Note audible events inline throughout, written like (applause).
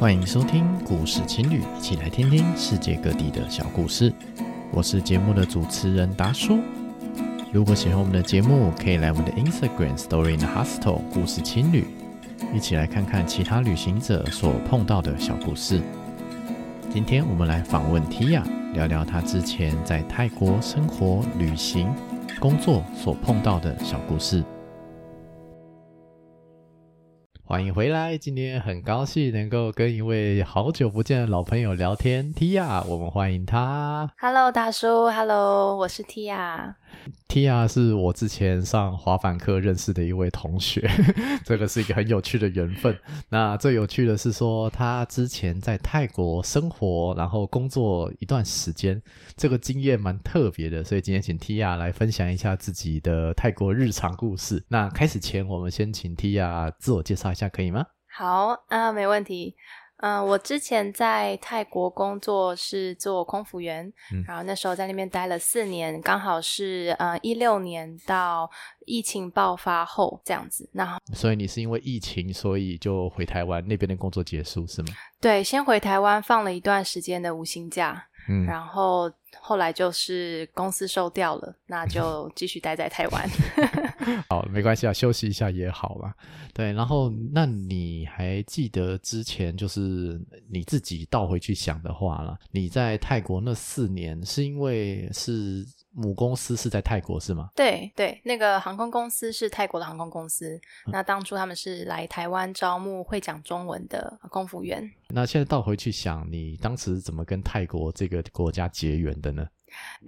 欢迎收听故事情侣，一起来听听世界各地的小故事。我是节目的主持人达叔。如果喜欢我们的节目，可以来我们的 Instagram Story in the Hostel 故事情侣，一起来看看其他旅行者所碰到的小故事。今天我们来访问 Tia，聊聊她之前在泰国生活、旅行、工作所碰到的小故事。欢迎回来！今天很高兴能够跟一位好久不见的老朋友聊天，Tia，我们欢迎他。Hello，大叔，Hello，我是 Tia。Tia 是我之前上滑板课认识的一位同学，(laughs) 这个是一个很有趣的缘分。那最有趣的是说，他之前在泰国生活，然后工作一段时间，这个经验蛮特别的。所以今天请 Tia 来分享一下自己的泰国日常故事。那开始前，我们先请 Tia 自我介绍一下，可以吗？好啊，没问题。嗯、呃，我之前在泰国工作是做空服员，嗯、然后那时候在那边待了四年，刚好是呃一六年到疫情爆发后这样子。那所以你是因为疫情，所以就回台湾那边的工作结束是吗？对，先回台湾放了一段时间的无薪假。嗯，然后后来就是公司收掉了，那就继续待在台湾。(laughs) 好，没关系啊，休息一下也好啦。对，然后那你还记得之前就是你自己倒回去想的话了？你在泰国那四年是因为是母公司是在泰国是吗？对对，那个航空公司是泰国的航空公司。嗯、那当初他们是来台湾招募会讲中文的空服员。那现在倒回去想，你当时怎么跟泰国这个国家结缘的呢？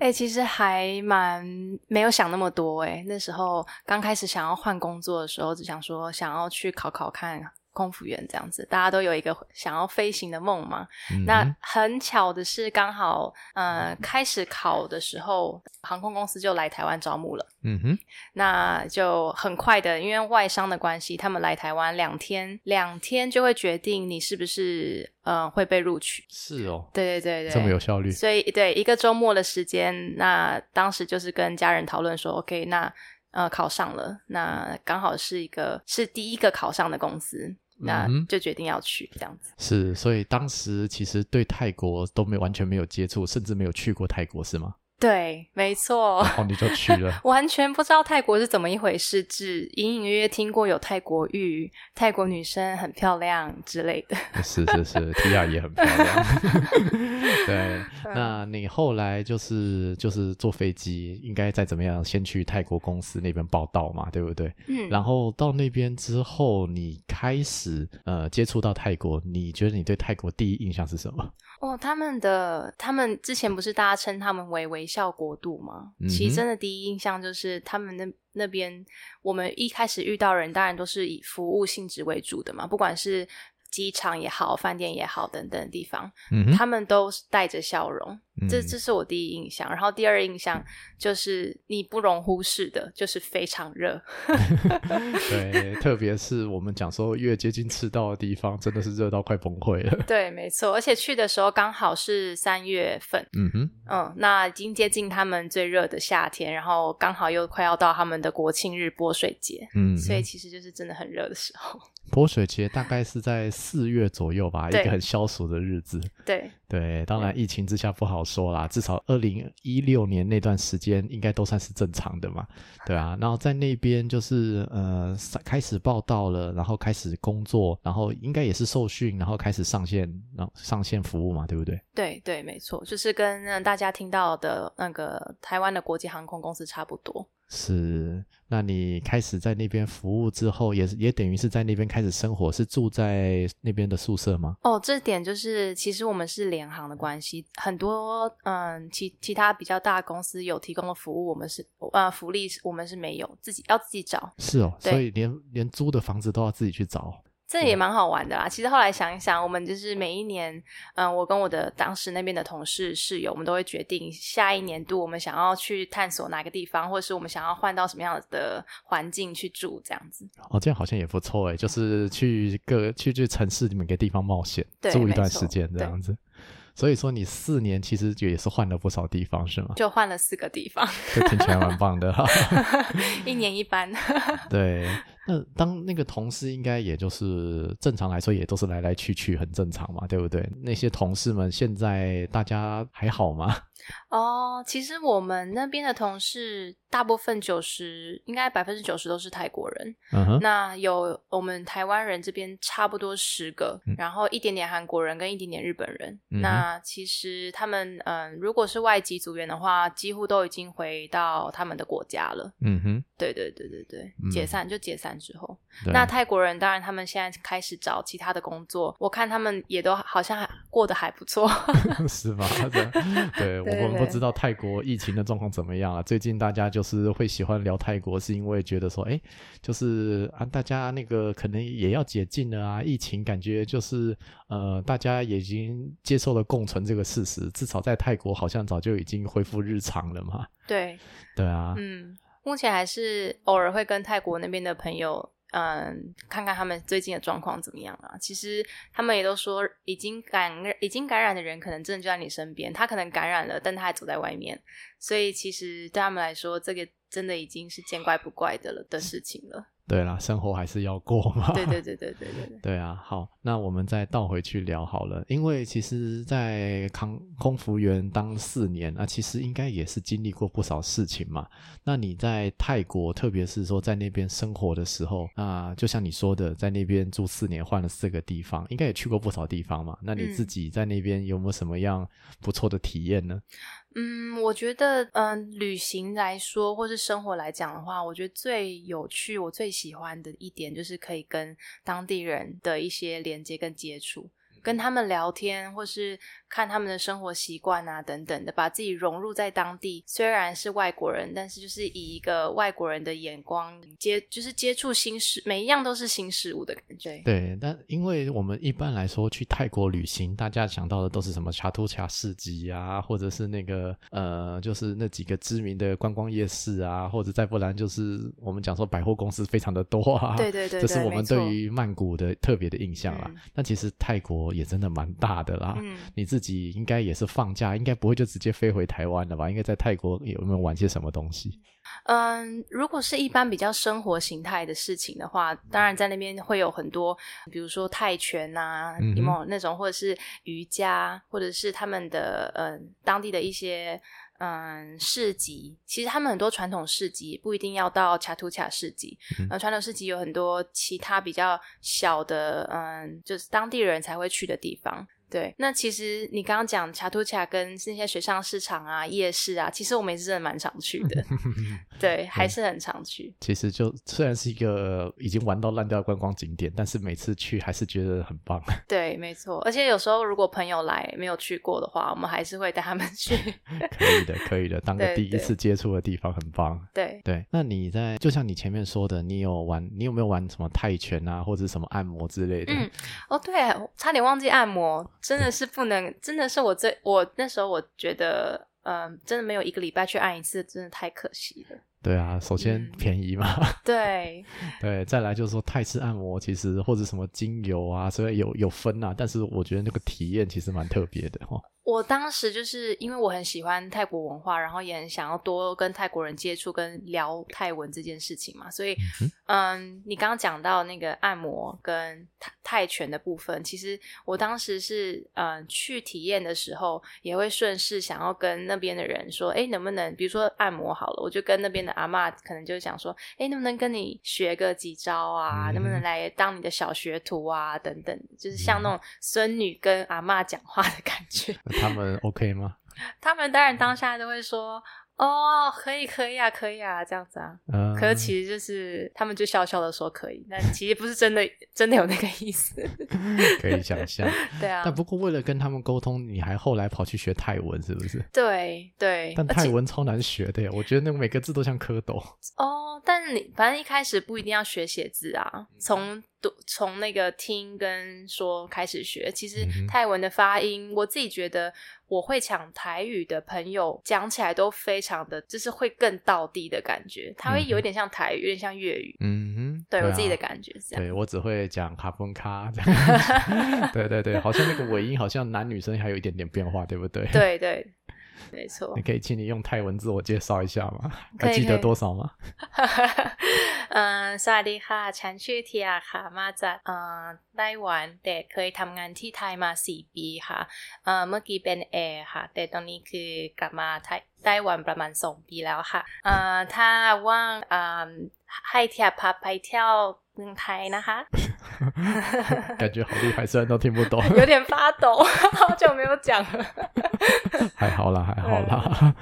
哎、其实还蛮没有想那么多哎。那时候刚开始想要换工作的时候，只想说想要去考考看。空服员这样子，大家都有一个想要飞行的梦嘛。嗯、那很巧的是，刚好呃开始考的时候，航空公司就来台湾招募了。嗯哼，那就很快的，因为外商的关系，他们来台湾两天，两天就会决定你是不是呃会被录取。是哦，对对对对，这么有效率。所以对一个周末的时间，那当时就是跟家人讨论说，OK，那呃考上了，那刚好是一个是第一个考上的公司。那就决定要去这样子，是，所以当时其实对泰国都没完全没有接触，甚至没有去过泰国，是吗？对，没错。然后你就去了，(laughs) 完全不知道泰国是怎么一回事，只隐隐约约听过有泰国浴、泰国女生很漂亮之类的。(laughs) 是是是，Tia 也很漂亮。(laughs) 对，那你后来就是就是坐飞机，应该再怎么样，先去泰国公司那边报到嘛，对不对？嗯。然后到那边之后，你开始呃接触到泰国，你觉得你对泰国第一印象是什么？哦，他们的他们之前不是大家称他们为微笑国度吗？嗯、其实真的第一印象就是他们那那边，我们一开始遇到人，当然都是以服务性质为主的嘛，不管是。机场也好，饭店也好，等等的地方，嗯、他们都带着笑容，嗯、这这是我第一印象。然后第二印象就是你不容忽视的，就是非常热。(laughs) 对，特别是我们讲说越接近赤道的地方，真的是热到快崩溃了。(laughs) 对，没错。而且去的时候刚好是三月份，嗯哼，嗯，那已经接近他们最热的夏天，然后刚好又快要到他们的国庆日泼水节，嗯，所以其实就是真的很热的时候。泼水节大概是在四月左右吧，一个很消暑的日子。对对，当然疫情之下不好说啦，至少二零一六年那段时间应该都算是正常的嘛。对啊，然后在那边就是呃开始报到了，然后开始工作，然后应该也是受训，然后开始上线，然后上线服务嘛，对不对？对对，没错，就是跟大家听到的那个台湾的国际航空公司差不多。是，那你开始在那边服务之后，也也等于是在那边开始生活，是住在那边的宿舍吗？哦，这点就是，其实我们是联行的关系，很多嗯，其其他比较大的公司有提供的服务，我们是呃福利，我们是没有，自己要自己找。是哦，所以连连租的房子都要自己去找。这也蛮好玩的啦。其实后来想一想，我们就是每一年，嗯、呃，我跟我的当时那边的同事室友，我们都会决定下一年度我们想要去探索哪个地方，或者是我们想要换到什么样的环境去住，这样子。哦，这样好像也不错诶，就是去各去去城市里面个地方冒险，住一段时间这样子。所以说你四年其实就也是换了不少地方，是吗？就换了四个地方，这听起来蛮棒的哈。(laughs) 一年一班。对，那当那个同事应该也就是正常来说也都是来来去去很正常嘛，对不对？那些同事们现在大家还好吗？(laughs) 哦，其实我们那边的同事大部分九十，应该百分之九十都是泰国人。嗯哼，那有我们台湾人这边差不多十个，嗯、然后一点点韩国人跟一点点日本人。嗯、那其实他们嗯，如果是外籍组员的话，几乎都已经回到他们的国家了。嗯哼，对对对对对，嗯、解散就解散之后，那泰国人当然他们现在开始找其他的工作，我看他们也都好像还过得还不错，(laughs) 是吧？(laughs) 对。对我们不知道泰国疫情的状况怎么样啊？最近大家就是会喜欢聊泰国，是因为觉得说，哎，就是啊，大家那个可能也要解禁了啊，疫情感觉就是呃，大家也已经接受了共存这个事实，至少在泰国好像早就已经恢复日常了嘛。对，对啊，嗯，目前还是偶尔会跟泰国那边的朋友。嗯，看看他们最近的状况怎么样啊？其实他们也都说，已经感已经感染的人，可能真的就在你身边。他可能感染了，但他还走在外面，所以其实对他们来说，这个真的已经是见怪不怪的了的事情了。对啦，生活还是要过嘛。对对对对对对。对啊，好，那我们再倒回去聊好了。因为其实，在空空服员当四年，那其实应该也是经历过不少事情嘛。那你在泰国，特别是说在那边生活的时候，那就像你说的，在那边住四年，换了四个地方，应该也去过不少地方嘛。那你自己在那边有没有什么样不错的体验呢？嗯，我觉得，嗯，旅行来说，或是生活来讲的话，我觉得最有趣，我最喜欢的一点就是可以跟当地人的一些连接跟接触。跟他们聊天，或是看他们的生活习惯啊，等等的，把自己融入在当地。虽然是外国人，但是就是以一个外国人的眼光接，就是接触新事，每一样都是新事物的感觉。对，但因为我们一般来说去泰国旅行，大家想到的都是什么查图卡市集啊，或者是那个呃，就是那几个知名的观光夜市啊，或者再不然就是我们讲说百货公司非常的多啊。对对对，这是我们对于曼谷的特别的印象啦。嗯、但其实泰国。也真的蛮大的啦，嗯，你自己应该也是放假，应该不会就直接飞回台湾了吧？应该在泰国有没有玩些什么东西？嗯，如果是一般比较生活形态的事情的话，当然在那边会有很多，比如说泰拳啊，有没有那种，或者是瑜伽，或者是他们的嗯当地的一些。嗯，市集其实他们很多传统市集不一定要到卡图卡市集，嗯，传统市集有很多其他比较小的，嗯，就是当地人才会去的地方。对，那其实你刚刚讲卡图卡跟那些水上市场啊、夜市啊，其实我们也是真的蛮常去的。(laughs) 对，还是很常去。其实就虽然是一个已经玩到烂掉的观光景点，但是每次去还是觉得很棒。(laughs) 对，没错。而且有时候如果朋友来没有去过的话，我们还是会带他们去。(laughs) 可以的，可以的。当个第一次接触的地方很棒。对对。那你在就像你前面说的，你有玩，你有没有玩什么泰拳啊，或者什么按摩之类的？嗯，哦，对，差点忘记按摩。真的是不能，真的是我最我那时候我觉得，嗯、呃，真的没有一个礼拜去按一次，真的太可惜了。对啊，首先便宜嘛。嗯、对对，再来就是说泰式按摩，其实或者什么精油啊，所以有有分啊，但是我觉得那个体验其实蛮特别的哈。我当时就是因为我很喜欢泰国文化，然后也很想要多跟泰国人接触，跟聊泰文这件事情嘛，所以，嗯，你刚刚讲到那个按摩跟泰泰拳的部分，其实我当时是嗯去体验的时候，也会顺势想要跟那边的人说，哎，能不能比如说按摩好了，我就跟那边的阿妈可能就想说，哎，能不能跟你学个几招啊？嗯、能不能来当你的小学徒啊？等等，就是像那种孙女跟阿妈讲话的感觉。(laughs) 他们 (laughs) OK 吗？他们当然当下都会说。哦，可以，可以啊，可以啊，这样子啊。嗯，可是其实就是他们就笑笑的说可以，但其实不是真的，真的有那个意思。(laughs) 可以想 (laughs) 象。对啊。但不过为了跟他们沟通，你还后来跑去学泰文，是不是？对对。但泰文超难学的，我觉得那个每个字都像蝌蚪。哦，但是你反正一开始不一定要学写字啊，从读从那个听跟说开始学。其实泰文的发音，嗯、我自己觉得。我会讲台语的朋友讲起来都非常的，就是会更道地的感觉，它会有一点像台语，有点像粤语。嗯哼，对，我自己的感觉是这样。对，我只会讲卡崩卡这 (laughs) 样。(laughs) 对对对，好像那个尾音好像男女生还有一点点变化，对不对？对对。没错。你可以请你用泰文自我介绍一下吗？还记得多少吗？嗯，สวัสดีค่ะฉันชื่อเทียค่ะมาจากเอ่อไต้หวันแต่เคยทำงานที่ไทยมาสี่ปีค่ะเอ่อเมื่อกี้เป็นแอร์ค่ะแต่ตอนนี้คือกลับมาไทย ไต้หวันประมาณสองปีแล้วค่ะเอ่อถ้าว่างเอ่อให้เทียพาไปเที่ยวเมืองไทยนะคะ。(laughs) 感觉好厉害，虽然都听不懂，(laughs) 有点发抖，好久没有讲了。(laughs) 还好啦，还好啦。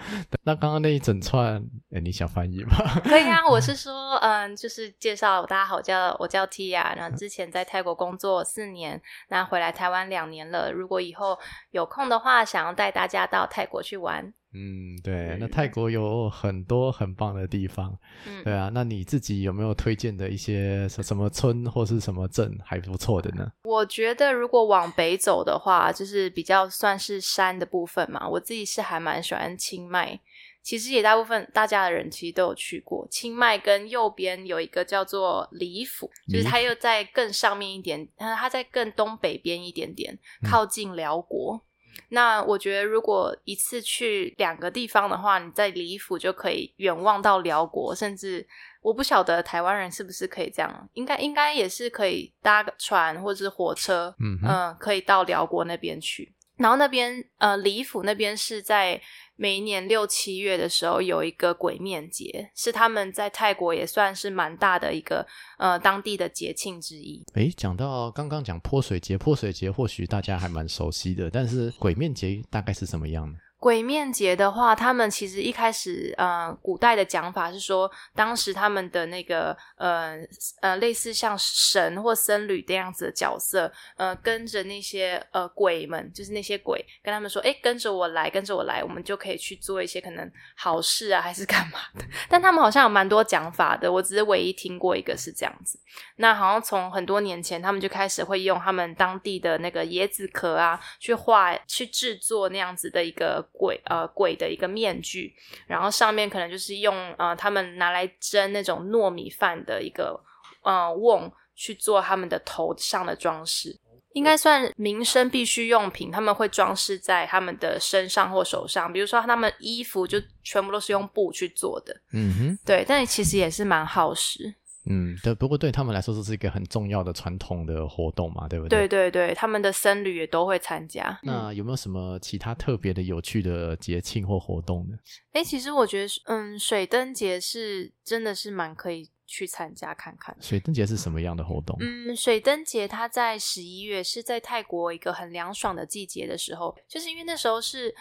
那刚刚那一整串，欸、你想翻译吗？可以啊，我是说，嗯，就是介绍大家好，我叫我叫 Tia，然后之前在泰国工作四年，那回来台湾两年了。如果以后有空的话，想要带大家到泰国去玩。 嗯，对，那泰国有很多很棒的地方，嗯，对啊，那你自己有没有推荐的一些什什么村或是什么镇还不错的呢？我觉得如果往北走的话，就是比较算是山的部分嘛。我自己是还蛮喜欢清迈，其实也大部分大家的人其实都有去过清迈，跟右边有一个叫做李府，就是它又在更上面一点，它在更东北边一点点，靠近辽国。嗯那我觉得，如果一次去两个地方的话，你在李府就可以远望到辽国，甚至我不晓得台湾人是不是可以这样，应该应该也是可以搭船或者是火车，嗯哼嗯，可以到辽国那边去。然后那边呃，李府那边是在。每一年六七月的时候，有一个鬼面节，是他们在泰国也算是蛮大的一个呃当地的节庆之一。诶，讲到刚刚讲泼水节，泼水节或许大家还蛮熟悉的，但是鬼面节大概是什么样呢？鬼面节的话，他们其实一开始，呃，古代的讲法是说，当时他们的那个，呃，呃，类似像神或僧侣这样子的角色，呃，跟着那些呃鬼们，就是那些鬼，跟他们说，诶，跟着我来，跟着我来，我们就可以去做一些可能好事啊，还是干嘛的。(laughs) 但他们好像有蛮多讲法的，我只是唯一听过一个是这样子。那好像从很多年前，他们就开始会用他们当地的那个椰子壳啊，去画，去制作那样子的一个。鬼呃鬼的一个面具，然后上面可能就是用呃他们拿来蒸那种糯米饭的一个呃瓮去做他们的头上的装饰，应该算民生必需用品，他们会装饰在他们的身上或手上，比如说他们衣服就全部都是用布去做的，嗯哼，对，但其实也是蛮耗时。嗯，对，不过对他们来说，这是一个很重要的传统的活动嘛，对不对？对对对，他们的僧侣也都会参加。那有没有什么其他特别的、有趣的节庆或活动呢？诶，其实我觉得，嗯，水灯节是真的是蛮可以去参加看看。水灯节是什么样的活动？嗯，水灯节它在十一月，是在泰国一个很凉爽的季节的时候，就是因为那时候是。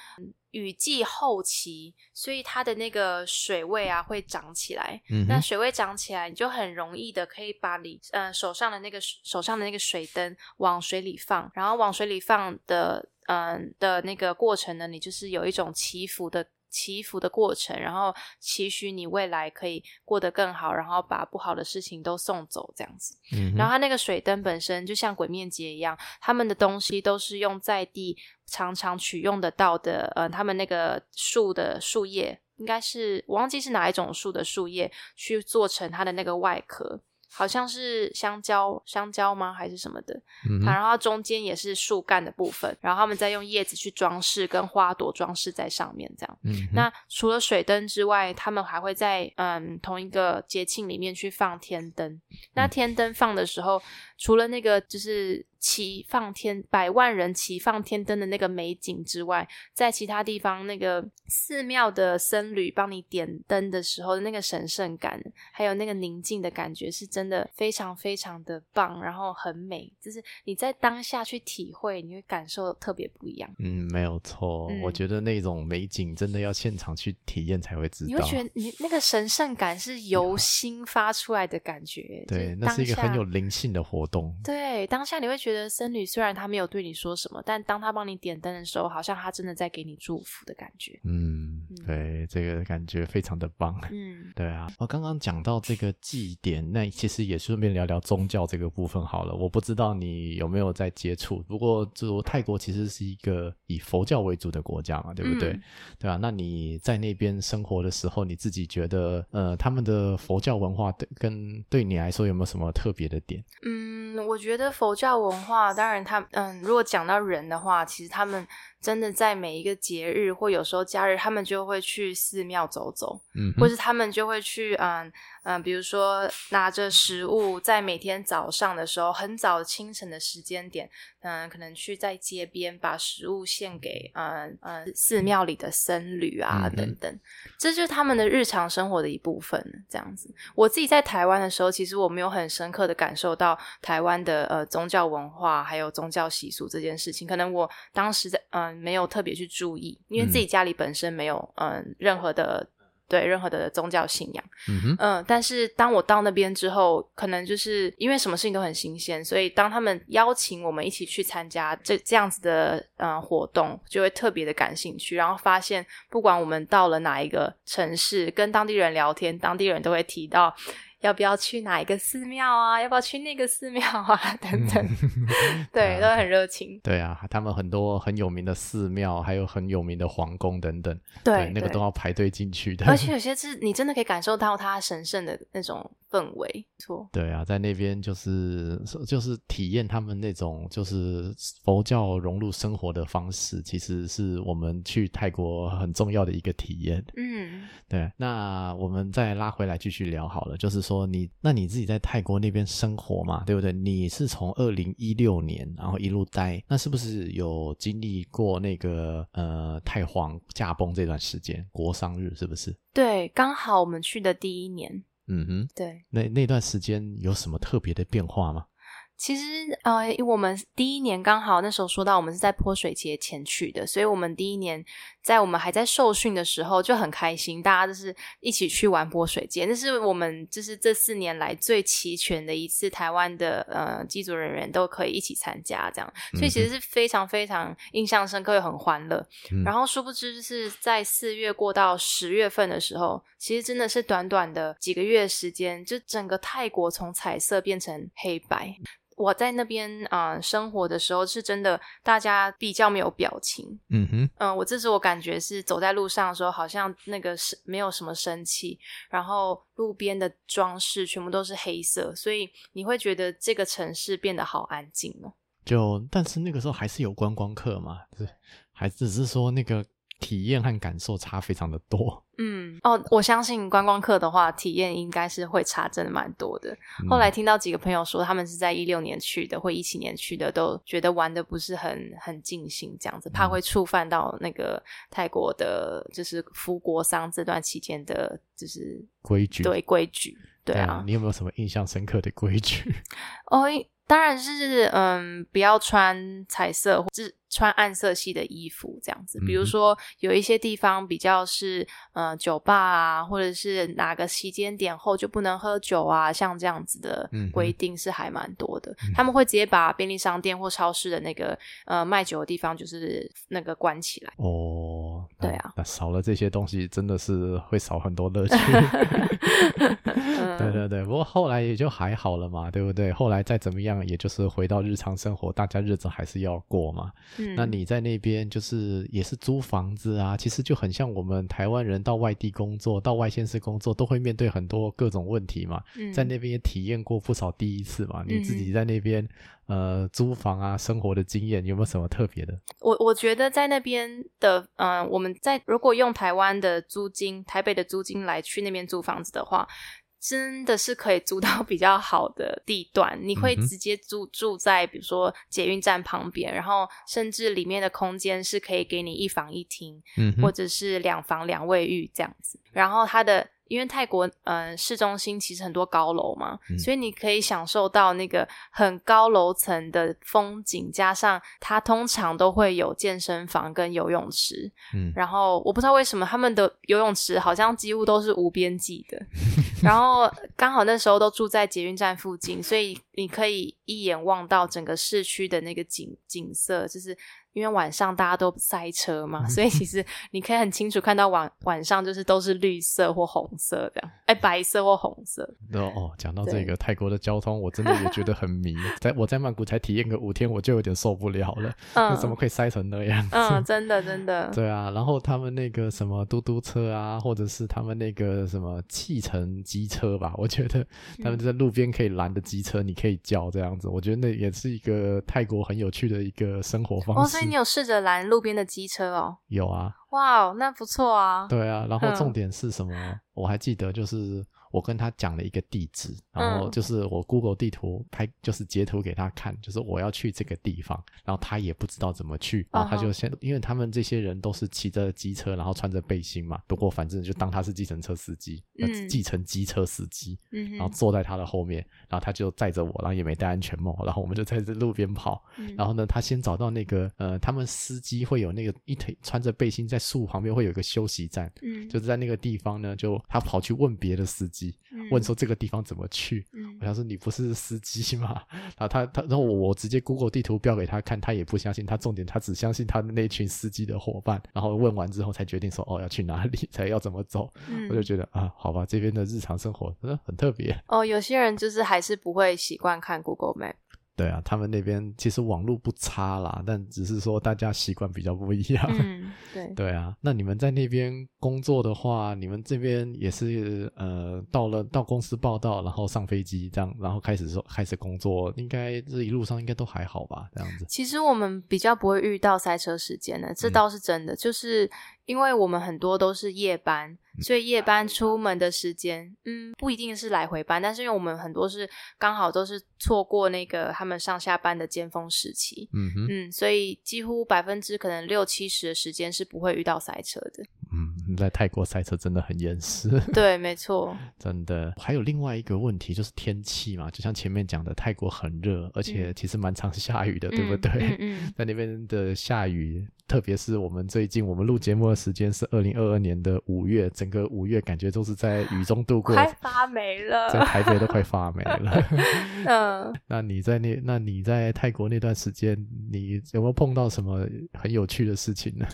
雨季后期，所以它的那个水位啊会涨起来。嗯，那水位涨起来，你就很容易的可以把你呃手上的那个手上的那个水灯往水里放，然后往水里放的嗯、呃、的那个过程呢，你就是有一种祈福的。祈福的过程，然后期许你未来可以过得更好，然后把不好的事情都送走，这样子。嗯，然后它那个水灯本身就像鬼面节一样，他们的东西都是用在地常常取用得到的，呃，他们那个树的树叶，应该是我忘记是哪一种树的树叶去做成它的那个外壳。好像是香蕉，香蕉吗？还是什么的？嗯哼，然后它中间也是树干的部分，然后他们再用叶子去装饰，跟花朵装饰在上面，这样。嗯，那除了水灯之外，他们还会在嗯同一个节庆里面去放天灯。那天灯放的时候，嗯、除了那个就是。齐放天百万人齐放天灯的那个美景之外，在其他地方那个寺庙的僧侣帮你点灯的时候的那个神圣感，还有那个宁静的感觉，是真的非常非常的棒，然后很美，就是你在当下去体会，你会感受特别不一样。嗯，没有错，嗯、我觉得那种美景真的要现场去体验才会知道。你会觉得你那个神圣感是由心发出来的感觉，(laughs) 对，那是一个很有灵性的活动。对，当下你会觉得。僧侣虽然他没有对你说什么，但当他帮你点灯的时候，好像他真的在给你祝福的感觉。嗯，对，这个感觉非常的棒。嗯，(laughs) 对啊。我刚刚讲到这个祭典，那其实也顺便聊聊宗教这个部分好了。我不知道你有没有在接触，不过就泰国其实是一个以佛教为主的国家嘛，对不对？嗯、对啊。那你在那边生活的时候，你自己觉得呃，他们的佛教文化对跟对你来说有没有什么特别的点？嗯，嗯我觉得佛教文化。当然，他嗯，如果讲到人的话，其实他们真的在每一个节日或有时候假日，他们就会去寺庙走走，嗯，或是他们就会去，嗯嗯，比如说拿着食物，在每天早上的时候，很早清晨的时间点，嗯，可能去在街边把食物献给，嗯嗯，寺庙里的僧侣啊，嗯，等等，这就是他们的日常生活的一部分，这样子。我自己在台湾的时候，其实我没有很深刻的感受到台湾的呃宗教文化还有宗教习俗这件事情，可能我当时在嗯没有特别去注意，因为自己家里本身没有嗯任何的。对任何的宗教信仰，嗯哼，嗯，但是当我到那边之后，可能就是因为什么事情都很新鲜，所以当他们邀请我们一起去参加这这样子的呃活动，就会特别的感兴趣。然后发现，不管我们到了哪一个城市，跟当地人聊天，当地人都会提到。要不要去哪一个寺庙啊？要不要去那个寺庙啊？(laughs) 等等，(laughs) 对，都很热情。对啊，他们很多很有名的寺庙，还有很有名的皇宫等等，对，对，那个都要排队进去的。而且有些是你真的可以感受到它神圣的那种氛围。错，对啊，在那边就是就是体验他们那种就是佛教融入生活的方式，其实是我们去泰国很重要的一个体验。嗯，对。那我们再拉回来继续聊好了，就是。说你，那你自己在泰国那边生活嘛，对不对？你是从二零一六年，然后一路待，那是不是有经历过那个呃太皇驾崩这段时间？国丧日是不是？对，刚好我们去的第一年。嗯哼，对。那那段时间有什么特别的变化吗？其实，呃，我们第一年刚好那时候说到我们是在泼水节前去的，所以我们第一年在我们还在受训的时候就很开心，大家就是一起去玩泼水节。那是我们就是这四年来最齐全的一次，台湾的呃机组人员都可以一起参加这样，所以其实是非常非常印象深刻又很欢乐。嗯、然后殊不知就是在四月过到十月份的时候，其实真的是短短的几个月时间，就整个泰国从彩色变成黑白。我在那边啊、呃、生活的时候，是真的大家比较没有表情。嗯哼，嗯、呃，我这是我感觉是走在路上的时候，好像那个是没有什么生气，然后路边的装饰全部都是黑色，所以你会觉得这个城市变得好安静哦。就但是那个时候还是有观光客嘛，是还只是说那个。体验和感受差非常的多。嗯，哦，我相信观光客的话，体验应该是会差真的蛮多的。嗯、后来听到几个朋友说，他们是在一六年去的，或一七年去的，都觉得玩的不是很很尽兴，这样子，怕会触犯到那个泰国的，就是服国丧这段期间的，就是规矩。对规矩，对啊，对。你有没有什么印象深刻的规矩？(laughs) 哦，当然是，嗯，不要穿彩色或者。穿暗色系的衣服这样子，比如说有一些地方比较是呃酒吧啊，或者是哪个时间点后就不能喝酒啊，像这样子的规定是还蛮多的。嗯、他们会直接把便利商店或超市的那个呃卖酒的地方就是那个关起来。哦，对啊，那少了这些东西真的是会少很多乐趣。(laughs) 对对对，不过后来也就还好了嘛，对不对？后来再怎么样，也就是回到日常生活，大家日子还是要过嘛。嗯、那你在那边就是也是租房子啊，其实就很像我们台湾人到外地工作、到外县市工作，都会面对很多各种问题嘛。嗯、在那边也体验过不少第一次嘛。你自己在那边、嗯、呃租房啊，生活的经验有没有什么特别的？我我觉得在那边的，嗯、呃，我们在如果用台湾的租金、台北的租金来去那边租房子的话。真的是可以租到 (laughs) 比较好的地段，你会直接住住在比如说捷运站旁边，然后甚至里面的空间是可以给你一房一厅，嗯，或者是两房两卫浴这样子，然后它的。因为泰国，嗯、呃，市中心其实很多高楼嘛，嗯、所以你可以享受到那个很高楼层的风景，加上它通常都会有健身房跟游泳池。嗯，然后我不知道为什么他们的游泳池好像几乎都是无边际的，(laughs) 然后刚好那时候都住在捷运站附近，所以你可以一眼望到整个市区的那个景景色，就是。因为晚上大家都塞车嘛，所以其实 (laughs) 你可以很清楚看到晚晚上就是都是绿色或红色这样，哎，白色或红色。哦哦，讲到这个泰国的交通，我真的也觉得很迷。(laughs) 在我在曼谷才体验个五天，我就有点受不了了。嗯，怎么可以塞成那样子？嗯，真的真的。(laughs) 对啊，然后他们那个什么嘟嘟车啊，或者是他们那个什么汽乘机车吧。我觉得他们在路边可以拦的机车，你可以叫这样子。我觉得那也是一个泰国很有趣的一个生活方式。哦，所以你有试着拦路边的机车哦？有啊。哇哦，那不错啊。对啊，然后重点是什么？嗯、我还记得就是。我跟他讲了一个地址，然后就是我 Google 地图拍，就是截图给他看，就是我要去这个地方，然后他也不知道怎么去，然后他就先，因为他们这些人都是骑着机车，然后穿着背心嘛，不过反正就当他是计程车司机，呃，计程机车司机，然后坐在他的后面，然后他就载着我，然后也没戴安全帽，然后我们就在这路边跑，然后呢，他先找到那个呃，他们司机会有那个一腿穿着背心在树旁边会有一个休息站，嗯，就是在那个地方呢，就他跑去问别的司机。问说这个地方怎么去？嗯、我想说你不是司机吗？然后他他然后我我直接 Google 地图标给他看，他也不相信。他重点他只相信他的那群司机的伙伴。然后问完之后才决定说哦，要去哪里，才要怎么走。嗯、我就觉得啊，好吧，这边的日常生活真的很特别。哦，有些人就是还是不会习惯看 Google Map。对啊，他们那边其实网络不差啦，但只是说大家习惯比较不一样。嗯，(laughs) 对。对啊，那你们在那边工作的话，你们这边也是呃，到了到公司报到，然后上飞机这样，然后开始说开始工作，应该这一路上应该都还好吧？这样子。其实我们比较不会遇到塞车时间的，这倒是真的，嗯、就是。因为我们很多都是夜班，所以夜班出门的时间，嗯，不一定是来回班，但是因为我们很多是刚好都是错过那个他们上下班的尖峰时期，嗯哼嗯，所以几乎百分之可能六七十的时间是不会遇到塞车的。嗯，在泰国赛车真的很严实。(laughs) 对，没错。真的，还有另外一个问题就是天气嘛，就像前面讲的，泰国很热，而且其实蛮常下雨的，嗯、对不对？嗯，嗯，(laughs) 嗯，在那边的下雨。特别是我们最近，我们录节目的时间是二零二二年的五月，整个五月感觉都是在雨中度过，快发霉了，在台北都快发霉了。(laughs) 嗯，那你在那，那你在泰国那段时间，你有没有碰到什么很有趣的事情呢？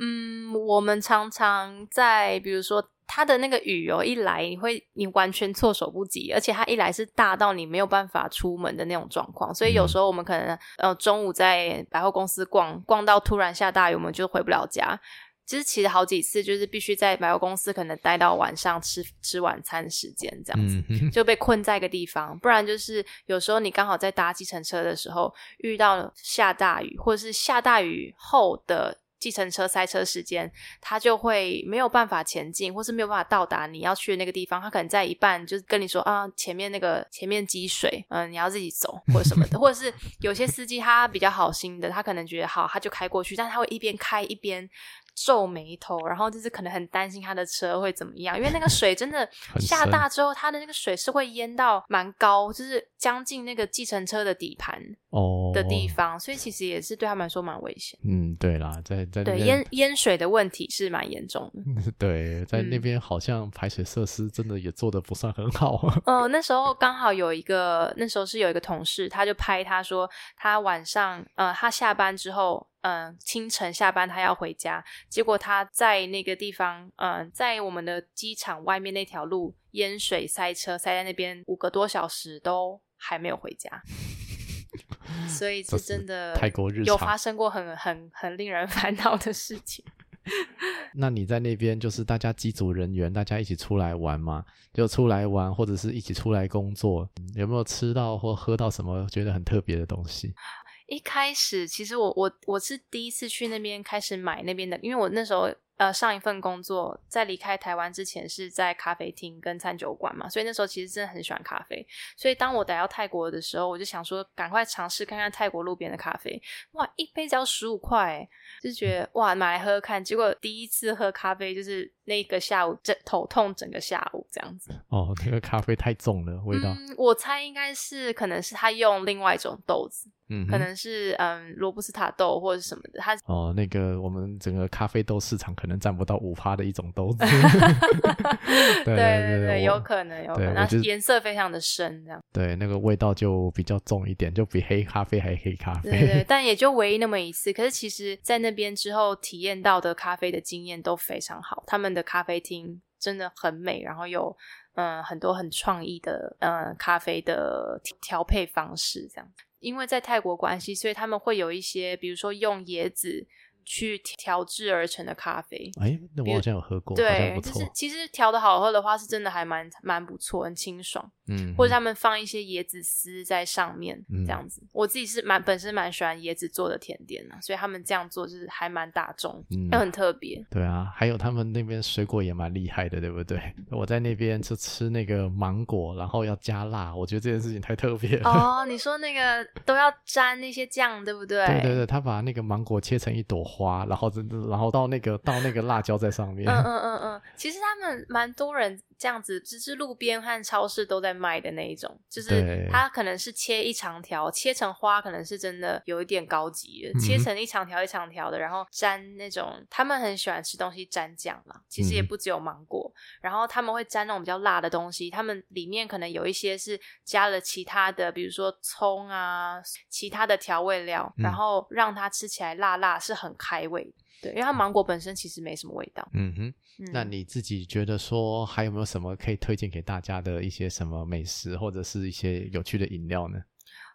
嗯，我们常常在，比如说。它的那个雨哦，一来你会你完全措手不及，而且它一来是大到你没有办法出门的那种状况，所以有时候我们可能呃中午在百货公司逛逛到突然下大雨，我们就回不了家。其实其实好几次就是必须在百货公司可能待到晚上吃吃晚餐时间这样子，就被困在一个地方。不然就是有时候你刚好在搭计程车的时候遇到下大雨，或者是下大雨后的。计程车塞车时间，他就会没有办法前进，或是没有办法到达你要去的那个地方。他可能在一半就跟你说啊，前面那个前面积水，嗯，你要自己走或者什么的。(laughs) 或者是有些司机他比较好心的，他可能觉得好，他就开过去，但是他会一边开一边皱眉头，然后就是可能很担心他的车会怎么样，因为那个水真的 (laughs) 下大之后，他的那个水是会淹到蛮高，就是将近那个计程车的底盘哦的地方，所以其实也是对他们来说蛮危险。嗯，对啦，在在对淹淹水的问题是蛮严重的。(laughs) 对，在那边好像排水设施真的也做的不算很好。嗯、(laughs) 呃，那时候刚好有一个，那时候是有一个同事，他就拍他说，他晚上呃，他下班之后。嗯、呃，清晨下班他要回家，结果他在那个地方，嗯、呃，在我们的机场外面那条路淹水塞车，塞在那边五个多小时都还没有回家，(laughs) 所以是真的泰国日常有发生过很很很令人 (laughs) 烦恼的事情。(laughs) 那你在那边就是大家机组人员大家一起出来玩嘛？就出来玩或者是一起出来工作，有没有吃到或喝到什么觉得很特别的东西？一开始，其实我我我是第一次去那边开始买那边的，因为我那时候呃上一份工作在离开台湾之前是在咖啡厅跟餐酒馆嘛，所以那时候其实真的很喜欢咖啡。所以当我来到泰国的时候，我就想说赶快尝试看看泰国路边的咖啡。哇，一杯只要十五块，就觉得哇买来喝喝看。结果第一次喝咖啡就是那个下午整头痛整个下午这样子。(laughs) 哦，那个咖啡太重了，味道。嗯，我猜应该是可能是他用另外一种豆子。嗯，可能是嗯罗布斯塔豆或者是什么的，它哦，那个我们整个咖啡豆市场可能占不到五趴的一种豆子，(laughs) 对对对，有可能有可能，颜色非常的深，这样对，那个味道就比较重一点，就比黑咖啡还黑咖啡，对对，但也就唯一那么一次。可是其实，在那边之后体验到的咖啡的经验都非常好，他们的咖啡厅真的很美，然后有嗯很多很创意的嗯咖啡的调配方式，这样。因为在泰国关系，所以他们会有一些，比如说用椰子去调制而成的咖啡。哎，那我好像有喝过，对，就是其实调的好喝的话，是真的还蛮蛮不错，很清爽。嗯，或者他们放一些椰子丝在上面，嗯、这样子。我自己是蛮本身蛮喜欢椰子做的甜点呢，所以他们这样做就是还蛮大众，又、嗯、很特别。对啊，还有他们那边水果也蛮厉害的，对不对？(laughs) 我在那边就吃那个芒果，然后要加辣，我觉得这件事情太特别了。(laughs) 哦，你说那个都要沾那些酱，对不对？对对对，他把那个芒果切成一朵花，花然后然后到那个到那个辣椒在上面。嗯嗯嗯嗯，其实他们蛮多人。这样子，只是路边和超市都在卖的那一种，就是它可能是切一长条，切成花，可能是真的有一点高级的，嗯、切成一长条一长条的，然后沾那种他们很喜欢吃东西沾酱嘛，其实也不只有芒果，嗯、然后他们会沾那种比较辣的东西，他们里面可能有一些是加了其他的，比如说葱啊，其他的调味料，然后让它吃起来辣辣，是很开胃。对，因为它芒果本身其实没什么味道。嗯哼，那你自己觉得说还有没有什么可以推荐给大家的一些什么美食或者是一些有趣的饮料呢？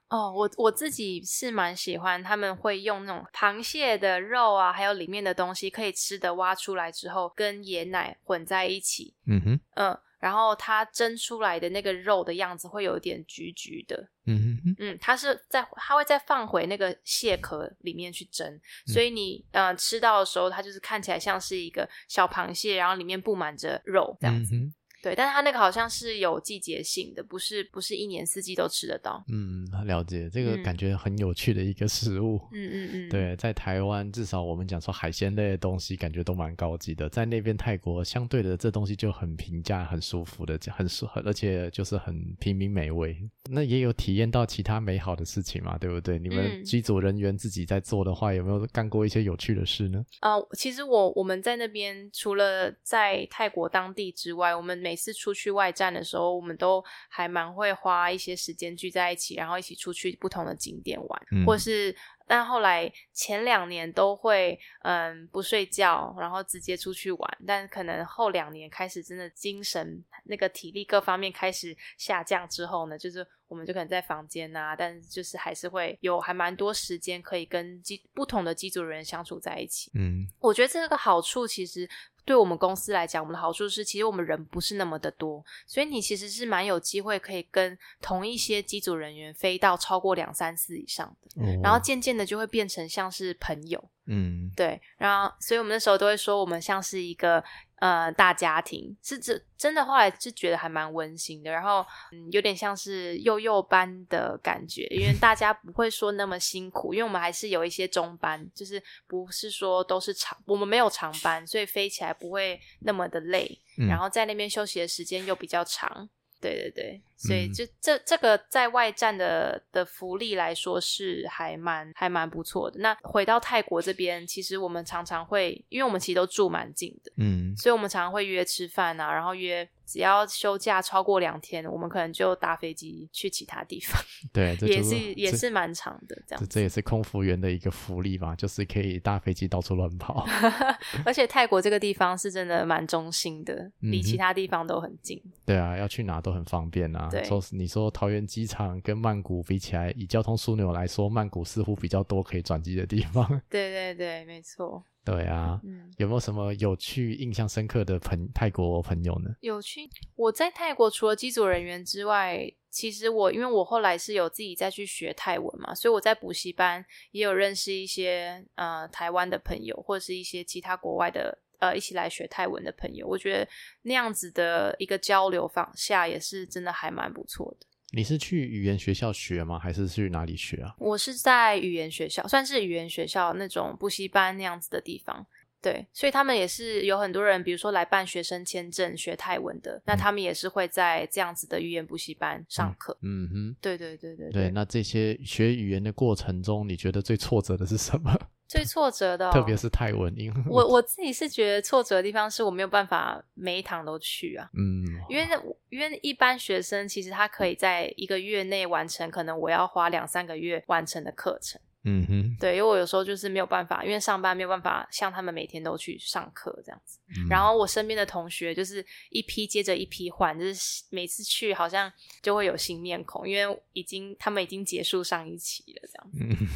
哦，我我自己是蛮喜欢他们会用那种螃蟹的肉啊，还有里面的东西可以吃的挖出来之后跟椰奶混在一起。嗯哼，嗯。然后它蒸出来的那个肉的样子会有点橘橘的，嗯哼嗯，它是在它会再放回那个蟹壳里面去蒸，嗯、所以你呃吃到的时候，它就是看起来像是一个小螃蟹，然后里面布满着肉这样子。嗯对，但是它那个好像是有季节性的，不是不是一年四季都吃得到。嗯，了解，这个感觉很有趣的一个食物。嗯嗯嗯。对，在台湾至少我们讲说海鲜类的东西，感觉都蛮高级的。在那边泰国，相对的这东西就很平价、很舒服的，很舒，而且就是很平民美味。那也有体验到其他美好的事情嘛，对不对？你们机组人员自己在做的话，有没有干过一些有趣的事呢？啊、呃，其实我我们在那边除了在泰国当地之外，我们每每次出去外站的时候，我们都还蛮会花一些时间聚在一起，然后一起出去不同的景点玩，嗯、或是但后来前两年都会嗯不睡觉，然后直接出去玩，但可能后两年开始真的精神那个体力各方面开始下降之后呢，就是我们就可能在房间啊，但就是还是会有还蛮多时间可以跟机不同的机组人相处在一起。嗯，我觉得这个好处其实。对我们公司来讲，我们的好处是，其实我们人不是那么的多，所以你其实是蛮有机会可以跟同一些机组人员飞到超过两三次以上的，哦、然后渐渐的就会变成像是朋友。嗯，对，然后所以我们那时候都会说，我们像是一个呃大家庭，是真真的，后来是觉得还蛮温馨的，然后嗯，有点像是幼幼班的感觉，因为大家不会说那么辛苦，因为我们还是有一些中班，就是不是说都是长，我们没有长班，所以飞起来不会那么的累，嗯、然后在那边休息的时间又比较长。对对对，所以就这这个在外站的的福利来说是还蛮还蛮不错的。那回到泰国这边，其实我们常常会，因为我们其实都住蛮近的，嗯，所以我们常常会约吃饭啊，然后约。只要休假超过两天，我们可能就搭飞机去其他地方。(laughs) 对，这就是、也是也是蛮长的这样子。这这也是空服员的一个福利吧，就是可以搭飞机到处乱跑。(laughs) 而且泰国这个地方是真的蛮中心的，离、其他地方都很近。对啊，要去哪都很方便啊。对，说你说桃园机场跟曼谷比起来，以交通枢纽来说，曼谷似乎比较多可以转机的地方。(laughs) 对对对，没错。对啊，嗯，有没有什么有趣、印象深刻的朋泰国朋友呢？有趣，我在泰国除了机组人员之外，其实我因为我后来是有自己再去学泰文嘛，所以我在补习班也有认识一些呃台湾的朋友，或者是一些其他国外的呃一起来学泰文的朋友。我觉得那样子的一个交流方下也是真的还蛮不错的。你是去语言学校学吗？还是去哪里学啊？我是在语言学校，算是语言学校那种补习班那样子的地方。对，所以他们也是有很多人，比如说来办学生签证学泰文的，那他们也是会在这样子的语言补习班上课。嗯，嗯哼，对对对对对。对，那这些学语言的过程中，你觉得最挫折的是什么？最挫折的、哦，特别是泰文，因为我我，我自己是觉得挫折的地方是我没有办法每一堂都去啊，嗯，因为因为一般学生其实他可以在一个月内完成，可能我要花两三个月完成的课程，嗯哼，对，因为我有时候就是没有办法，因为上班没有办法像他们每天都去上课这样子，嗯、然后我身边的同学就是一批接着一批换，就是每次去好像就会有新面孔，因为已经他们已经结束上一期了这样子，嗯，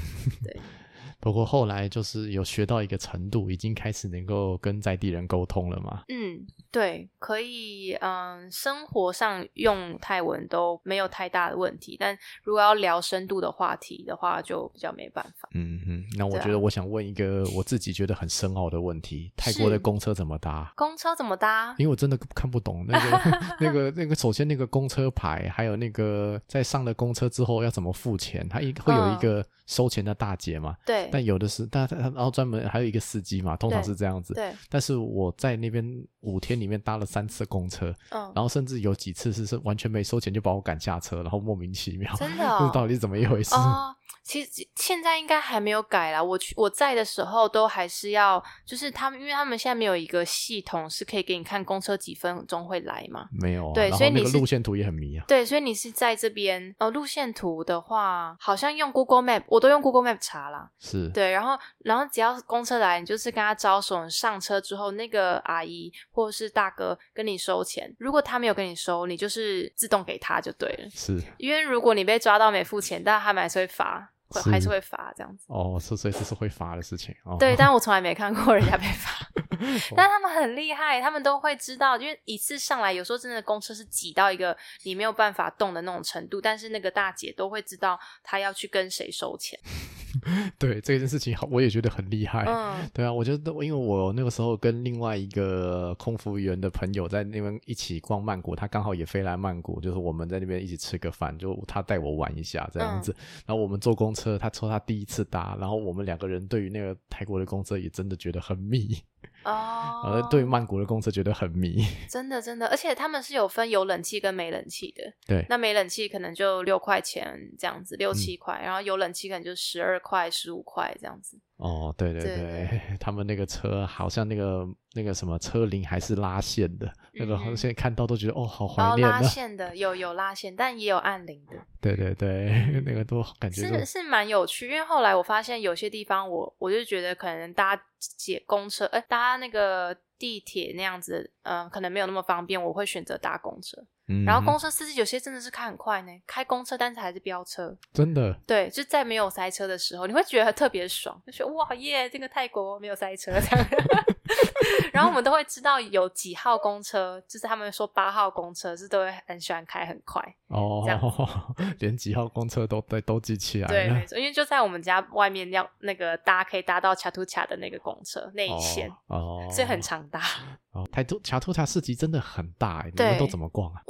对。不过后来就是有学到一个程度，已经开始能够跟在地人沟通了嘛。嗯，对，可以，嗯，生活上用泰文都没有太大的问题，但如果要聊深度的话题的话，就比较没办法。嗯哼，那我觉得我想问一个我自己觉得很深奥的问题：泰国的公车怎么搭？公车怎么搭？因为我真的看不懂那个、(laughs) 那个、那个，首先那个公车牌，还有那个在上了公车之后要怎么付钱，它一会有一个收钱的大姐嘛？对、嗯。但有的是，但然后专门还有一个司机嘛，通常是这样子。对。但是我在那边五天里面搭了三次公车，嗯，然后甚至有几次是是完全没收钱就把我赶下车，然后莫名其妙，真的、哦，这到底是怎么一回事？哦其实现在应该还没有改啦。我去我在的时候都还是要，就是他们，因为他们现在没有一个系统是可以给你看公车几分钟会来嘛。没有啊。对，所以你那个路线图也很迷啊。对，所以你是在这边呃，路线图的话，好像用 Google Map，我都用 Google Map 查啦。是。对，然后然后只要公车来，你就是跟他招手，你上车之后，那个阿姨或者是大哥跟你收钱。如果他没有跟你收，你就是自动给他就对了。是。因为如果你被抓到没付钱，但他们还是会罚。会还是会罚这样子哦，是所以这是会罚的事情哦。对，但 (laughs) 我从来没看过人家被罚，(laughs) 但他们很厉害，他们都会知道，因为一次上来有时候真的公车是挤到一个你没有办法动的那种程度，但是那个大姐都会知道她要去跟谁收钱。(laughs) 对这件事情好，我也觉得很厉害。嗯，对啊，我觉得因为我那个时候跟另外一个空服员的朋友在那边一起逛曼谷，他刚好也飞来曼谷，就是我们在那边一起吃个饭，就他带我玩一下这样子。嗯、然后我们坐公车，他抽他第一次搭，然后我们两个人对于那个泰国的公车也真的觉得很迷。哦，而，(laughs) 对曼谷的公车觉得很迷，真的真的，而且他们是有分有冷气跟没冷气的。对，那没冷气可能就六块钱这样子，六七块，嗯，然后有冷气可能就十二块、十五块这样子。哦，对对对，对，(laughs) 他们那个车好像那个那个什么车铃还是拉线的，嗯、那个现在看到都觉得哦，好怀念，啊。拉线的有有拉线，但也有按铃的。对对对，(laughs) 那个都 (laughs) 感觉是是蛮有趣，因为后来我发现有些地方我我就觉得可能搭解公车，哎，搭那个地铁那样子，嗯、呃，可能没有那么方便，我会选择搭公车。然后公车司机有些真的是开很快呢，开公车但是还是飙车，真的。对，就在没有塞车的时候，你会觉得特别爽，就觉得哇耶，这个泰国没有塞车这样。(laughs) 然后我们都会知道有几号公车，就是他们说八号公车是都会很喜欢开很快哦，这样连几号公车都都都记起来了。对，没错，因为就在我们家外面要那个搭可以搭到卡图卡的那个公车那一线哦，所以很常搭。哦，泰图卡图卡市集真的很大，你们都怎么逛啊？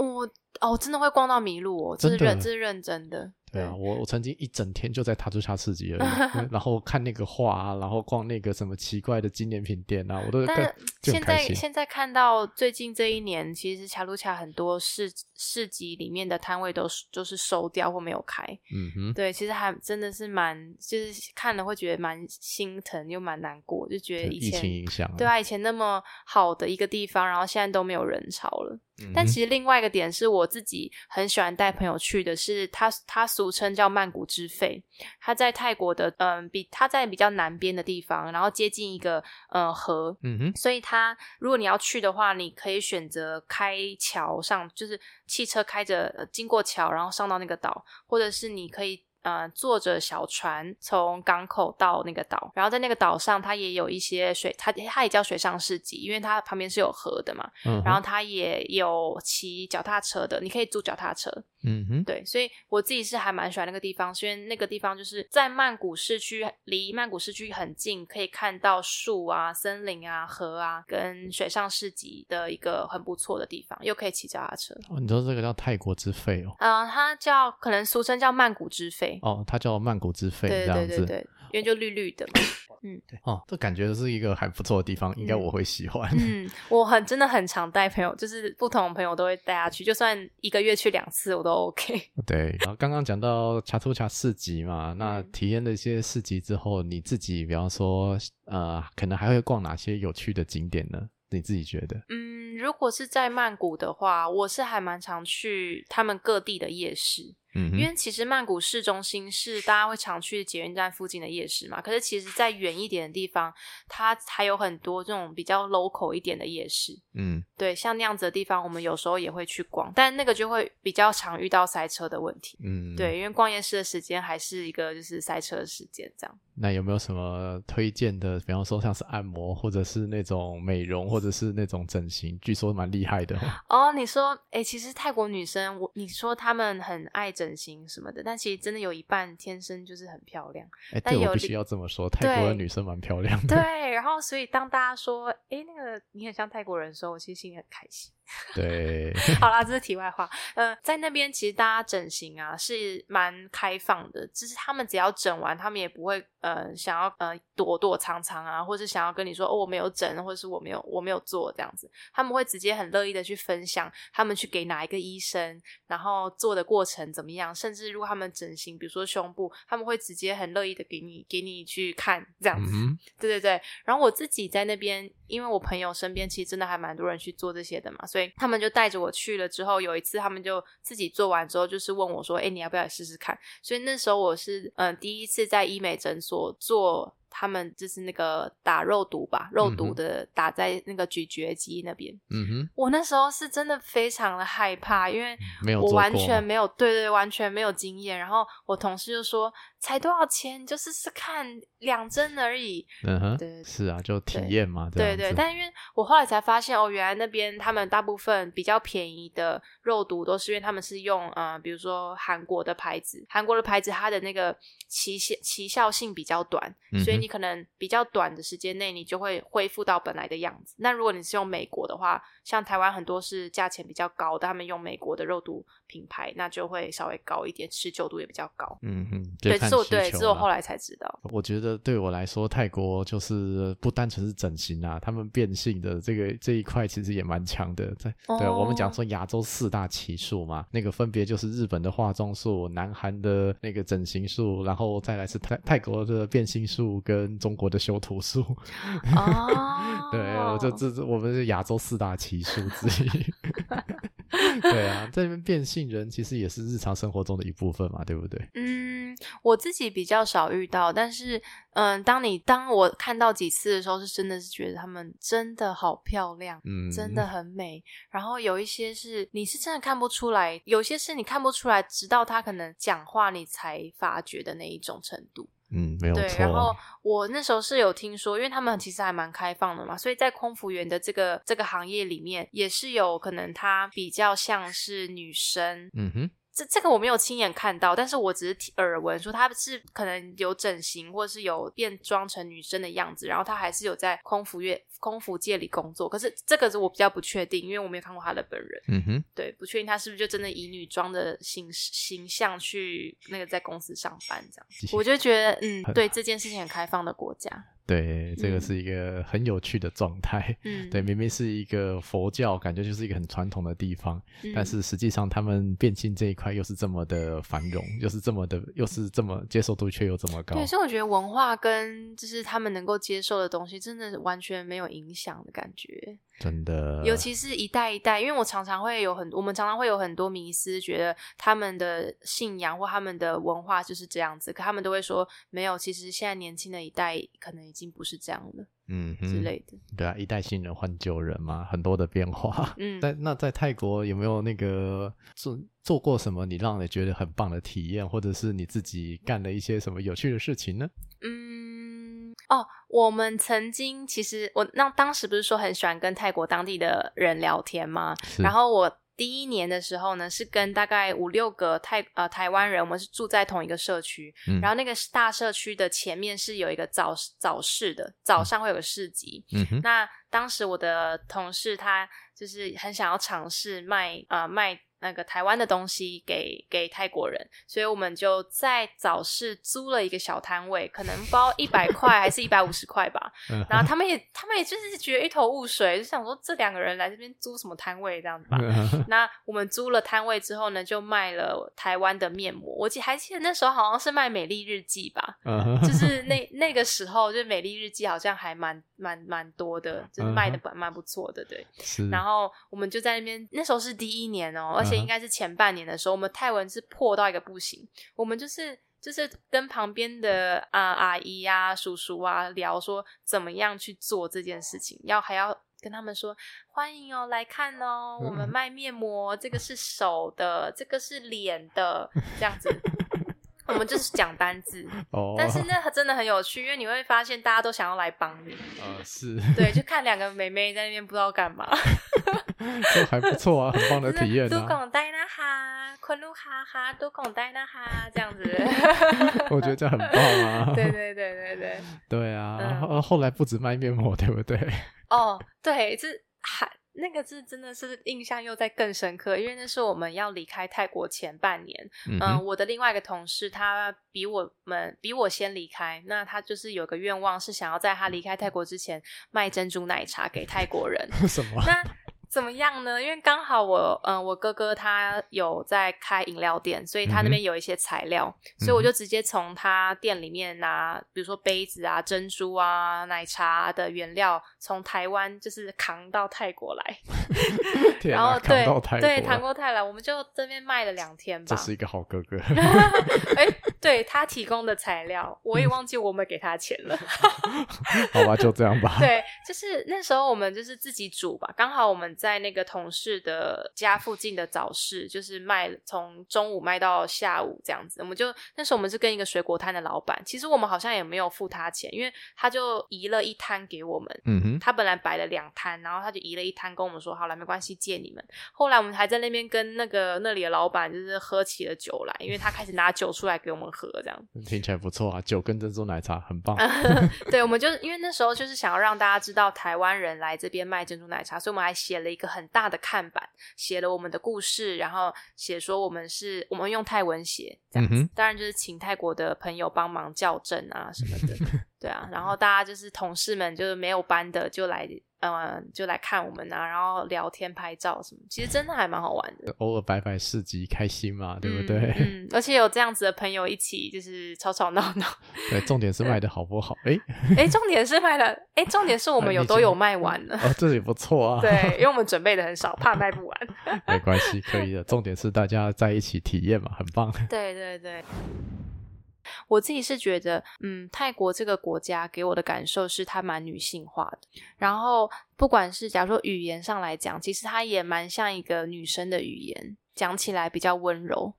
我哦，真的会逛到迷路哦，这是认这是认真的。对啊，我我曾经一整天就在塔图恰市集而已，(laughs) 然后看那个画啊，然后逛那个什么奇怪的纪念品店啊，我都但现在现在看到最近这一年，其实恰图恰很多市市集里面的摊位都是就是收掉或没有开。嗯哼，对，其实还真的是蛮，就是看了会觉得蛮心疼又蛮难过，就觉得以前疫情影响，对啊，以前那么好的一个地方，然后现在都没有人潮了。但其实另外一个点是我自己很喜欢带朋友去的，是它它俗称叫曼谷之肺，它在泰国的嗯比它在比较南边的地方，然后接近一个呃河，嗯哼，所以它如果你要去的话，你可以选择开桥上，就是汽车开着经过桥，然后上到那个岛，或者是你可以。呃，坐着小船从港口到那个岛，然后在那个岛上，它也有一些水，它它也叫水上市集，因为它旁边是有河的嘛。嗯。然后它也有骑脚踏车的，你可以租脚踏车。嗯哼。对，所以我自己是还蛮喜欢那个地方，因为那个地方就是在曼谷市区，离曼谷市区很近，可以看到树啊、森林啊、河啊，跟水上市集的一个很不错的地方，又可以骑脚踏车。哦，你说这个叫泰国之肺哦？嗯、呃，它叫可能俗称叫曼谷之肺。哦，它叫曼谷之肺，这样子，对对对，因为就绿绿的嘛，嗯，对，哦，这感觉是一个还不错的地方，应该我会喜欢。嗯，我很真的很常带朋友，就是不同的朋友都会带他去，就算一个月去两次我都 OK。(laughs) 对，然后刚刚讲到恰图恰市集嘛，那体验了一些市集之后，你自己比方说，呃，可能还会逛哪些有趣的景点呢？你自己觉得？嗯，如果是在曼谷的话，我是还蛮常去他们各地的夜市。嗯，因为其实曼谷市中心是大家会常去捷运站附近的夜市嘛，可是其实在远一点的地方，它还有很多这种比较 local 一点的夜市。嗯，对，像那样子的地方，我们有时候也会去逛，但那个就会比较常遇到塞车的问题。嗯，对，因为逛夜市的时间还是一个就是塞车的时间，这样。那有没有什么推荐的？比方说像是按摩，或者是那种美容，或者是那种整形，据说蛮厉害的。哦，你说，哎、欸，其实泰国女生，我你说她们很爱整形什么的，但其实真的有一半天生就是很漂亮。哎、欸，对，我必须要这么说，泰国的女生蛮漂亮的。对，然后所以当大家说，哎、欸，那个你很像泰国人的时候，我其实心里很开心。对，(laughs) 好啦，这是题外话。呃，在那边其实大家整形啊是蛮开放的，就是他们只要整完，他们也不会呃想要呃躲躲藏藏啊，或是想要跟你说哦我没有整，或者是我没有我没有做这样子，他们会直接很乐意的去分享他们去给哪一个医生，然后做的过程怎么样，甚至如果他们整形，比如说胸部，他们会直接很乐意的给你给你去看这样子。嗯、对对对。然后我自己在那边，因为我朋友身边其实真的还蛮多人去做这些的嘛，所以。他们就带着我去了之后，有一次他们就自己做完之后，就是问我说：“哎，你要不要来试试看？”所以那时候我是嗯、呃、第一次在医美诊所做。他们就是那个打肉毒吧，肉毒的打在那个咀嚼肌那边。嗯哼，我那时候是真的非常的害怕，因为我完全没有，对对，完全没有经验。然后我同事就说：“才多少钱？你就试试看，两针而已。”嗯哼，对，是啊，就体验嘛。对对，但因为我后来才发现，哦，原来那边他们大部分比较便宜的肉毒都是因为他们是用呃，比如说韩国的牌子，韩国的牌子它的那个期限期效性比较短，所以。你可能比较短的时间内，你就会恢复到本来的样子。那如果你是用美国的话，像台湾很多是价钱比较高的，他们用美国的肉毒品牌，那就会稍微高一点，持久度也比较高。嗯嗯，对，这是我对，这是我后来才知道。我觉得对我来说，泰国就是不单纯是整形啊，他们变性的这个这一块其实也蛮强的。在对、哦、我们讲说亚洲四大奇术嘛，那个分别就是日本的化妆术、南韩的那个整形术，然后再来是泰泰国的变性术。跟中国的修图术，(laughs) 哦，对，我就这这，我们是亚洲四大奇术之一。(laughs) 对啊，在那边变性人其实也是日常生活中的一部分嘛，对不对？嗯，我自己比较少遇到，但是，嗯，当你当我看到几次的时候，是真的是觉得他们真的好漂亮，嗯，真的很美。然后有一些是你是真的看不出来，有些是你看不出来，直到他可能讲话你才发觉的那一种程度。嗯，没有错。对，然后我那时候是有听说，因为他们其实还蛮开放的嘛，所以在空服员的这个这个行业里面，也是有可能他比较像是女生。嗯哼。这这个我没有亲眼看到，但是我只是耳闻说他是可能有整形，或是有变装成女生的样子，然后他还是有在空服业、空服界里工作。可是这个是我比较不确定，因为我没有看过他的本人。嗯哼，对，不确定他是不是就真的以女装的形形象去那个在公司上班这样。我就觉得，嗯，对这件事情很开放的国家。对，这个是一个很有趣的状态。(laughs) 嗯，对，明明是一个佛教，感觉就是一个很传统的地方，嗯、但是实际上他们变性这一块又是这么的繁荣，又是这么的，又是这么接受度却又这么高。对，所以我觉得文化跟就是他们能够接受的东西，真的完全没有影响的感觉。真的，尤其是一代一代，因为我常常会有很，我们常常会有很多迷思，觉得他们的信仰或他们的文化就是这样子，可他们都会说没有，其实现在年轻的一代可能已经不是这样了，嗯，之类的。对啊，一代新人换旧人嘛，很多的变化。嗯，在那在泰国有没有那个做做过什么你让你觉得很棒的体验，或者是你自己干了一些什么有趣的事情呢？嗯。哦，我们曾经其实我那当时不是说很喜欢跟泰国当地的人聊天吗？然后我第一年的时候呢，是跟大概五六个泰呃台湾人，我们是住在同一个社区。嗯、然后那个大社区的前面是有一个早早市的，早上会有个市集。嗯哼。那当时我的同事他就是很想要尝试卖啊、呃、卖。那个台湾的东西给给泰国人，所以我们就在早市租了一个小摊位，可能包一百块还是一百五十块吧。然后他们也他们也就是觉得一头雾水，就想说这两个人来这边租什么摊位这样子吧。那我们租了摊位之后呢，就卖了台湾的面膜。我记还记得那时候好像是卖美丽日记吧，就是那那个时候就美丽日记好像还蛮蛮蛮多的，就是卖的蛮蛮不错的，对。然后我们就在那边，那时候是第一年哦，而且。且应该是前半年的时候，我们泰文是破到一个不行，我们就是。就是跟旁边的啊、呃、阿姨呀、啊、叔叔啊聊说怎么样去做这件事情，要还要跟他们说欢迎哦来看哦，我们卖面膜，这个是手的，这个是脸的，这样子。我们就是讲单字，哦，但是那真的很有趣，因为你会发现大家都想要来帮你。呃，是。对，就看两个妹妹在那边不知道干嘛。(laughs) 这还不错啊，很棒的体验啊。都讲戴那哈，昆路哈哈，都讲戴那哈，这样子。(laughs) 我觉得这很棒啊。(laughs) 对对对对对。对啊，嗯、后来不止卖面膜，对不对？哦，对，这还。那个字真的是印象又在更深刻，因为那是我们要离开泰国前半年。嗯、呃，我的另外一个同事，他比我们比我先离开，那他就是有个愿望，是想要在他离开泰国之前卖珍珠奶茶给泰国人。(laughs) 什么？那怎么样呢？因为刚好我，嗯、呃，我哥哥他有在开饮料店，所以他那边有一些材料，嗯、所以我就直接从他店里面拿，比如说杯子啊、珍珠啊、奶茶的原料，从台湾就是扛到泰国来，(laughs) 然后对对，扛过泰来，我们就这边卖了两天吧。这是一个好哥哥。(laughs) (laughs) 哎，对他提供的材料，我也忘记我们给他钱了。好吧，就这样吧。对，就是那时候我们就是自己煮吧，刚好我们。在那个同事的家附近的早市，就是卖从中午卖到下午这样子。我们就那时候我们是跟一个水果摊的老板，其实我们好像也没有付他钱，因为他就移了一摊给我们。嗯哼，他本来摆了两摊，然后他就移了一摊跟我们说：“好了，没关系，借你们。”后来我们还在那边跟那个那里的老板就是喝起了酒来，因为他开始拿酒出来给我们喝，这样 (laughs) 听起来不错啊，酒跟珍珠奶茶很棒。(laughs) 对，我们就因为那时候就是想要让大家知道台湾人来这边卖珍珠奶茶，所以我们还写了。一个很大的看板，写了我们的故事，然后写说我们是我们用泰文写这样子，嗯、当然就是请泰国的朋友帮忙校正啊什么的，(laughs) 对啊，然后大家就是同事们就是没有班的就来。嗯，就来看我们啊，然后聊天、拍照什么，其实真的还蛮好玩的。偶尔摆摆市集，开心嘛，对不对？嗯，嗯，而且有这样子的朋友一起，就是吵吵闹闹。(laughs) 对，重点是卖的好不好？哎哎，重点是卖的，哎，重点是我们有都有卖完了。哦，这也不错啊。对，因为我 (laughs) 们准备的很少，怕卖不完。没关系，可以的。重点是大家在一起体验嘛，很棒。对 (laughs) 对对。我自己是觉得，嗯，泰国这个国家给我的感受是它蛮女性化的。然后，不管是假如说语言上来讲，其实它也蛮像一个女生的语言，讲起来比较温柔。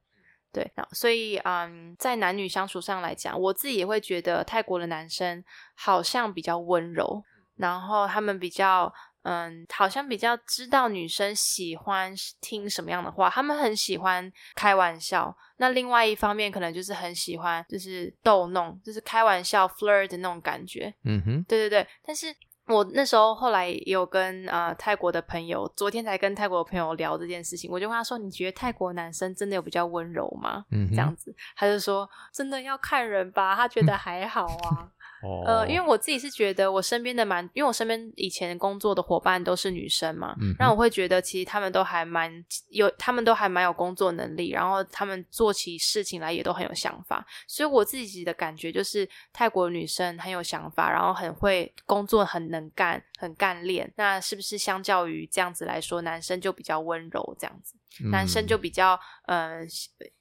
对，所以，嗯，在男女相处上来讲，我自己也会觉得泰国的男生好像比较温柔，然后他们比较。嗯，好像比较知道女生喜欢听什么样的话，他们很喜欢开玩笑。那另外一方面，可能就是很喜欢就是逗弄，就是开玩笑 flirt 的那种感觉。嗯哼，对对对。但是我那时候后来也有跟呃泰国的朋友，昨天才跟泰国的朋友聊这件事情，我就问他说：“你觉得泰国男生真的有比较温柔吗？”嗯哼，这样子，他就说：“真的要看人吧。”他觉得还好啊。Oh. 呃，因为我自己是觉得我身边的蛮，因为我身边以前工作的伙伴都是女生嘛，嗯那，我会觉得其实他们都还蛮有，他们都还蛮有工作能力，然后他们做起事情来也都很有想法，所以我自己的感觉就是泰国女生很有想法，然后很会工作，很能干，很干练。那是不是相较于这样子来说，男生就比较温柔这样子？嗯、男生就比较呃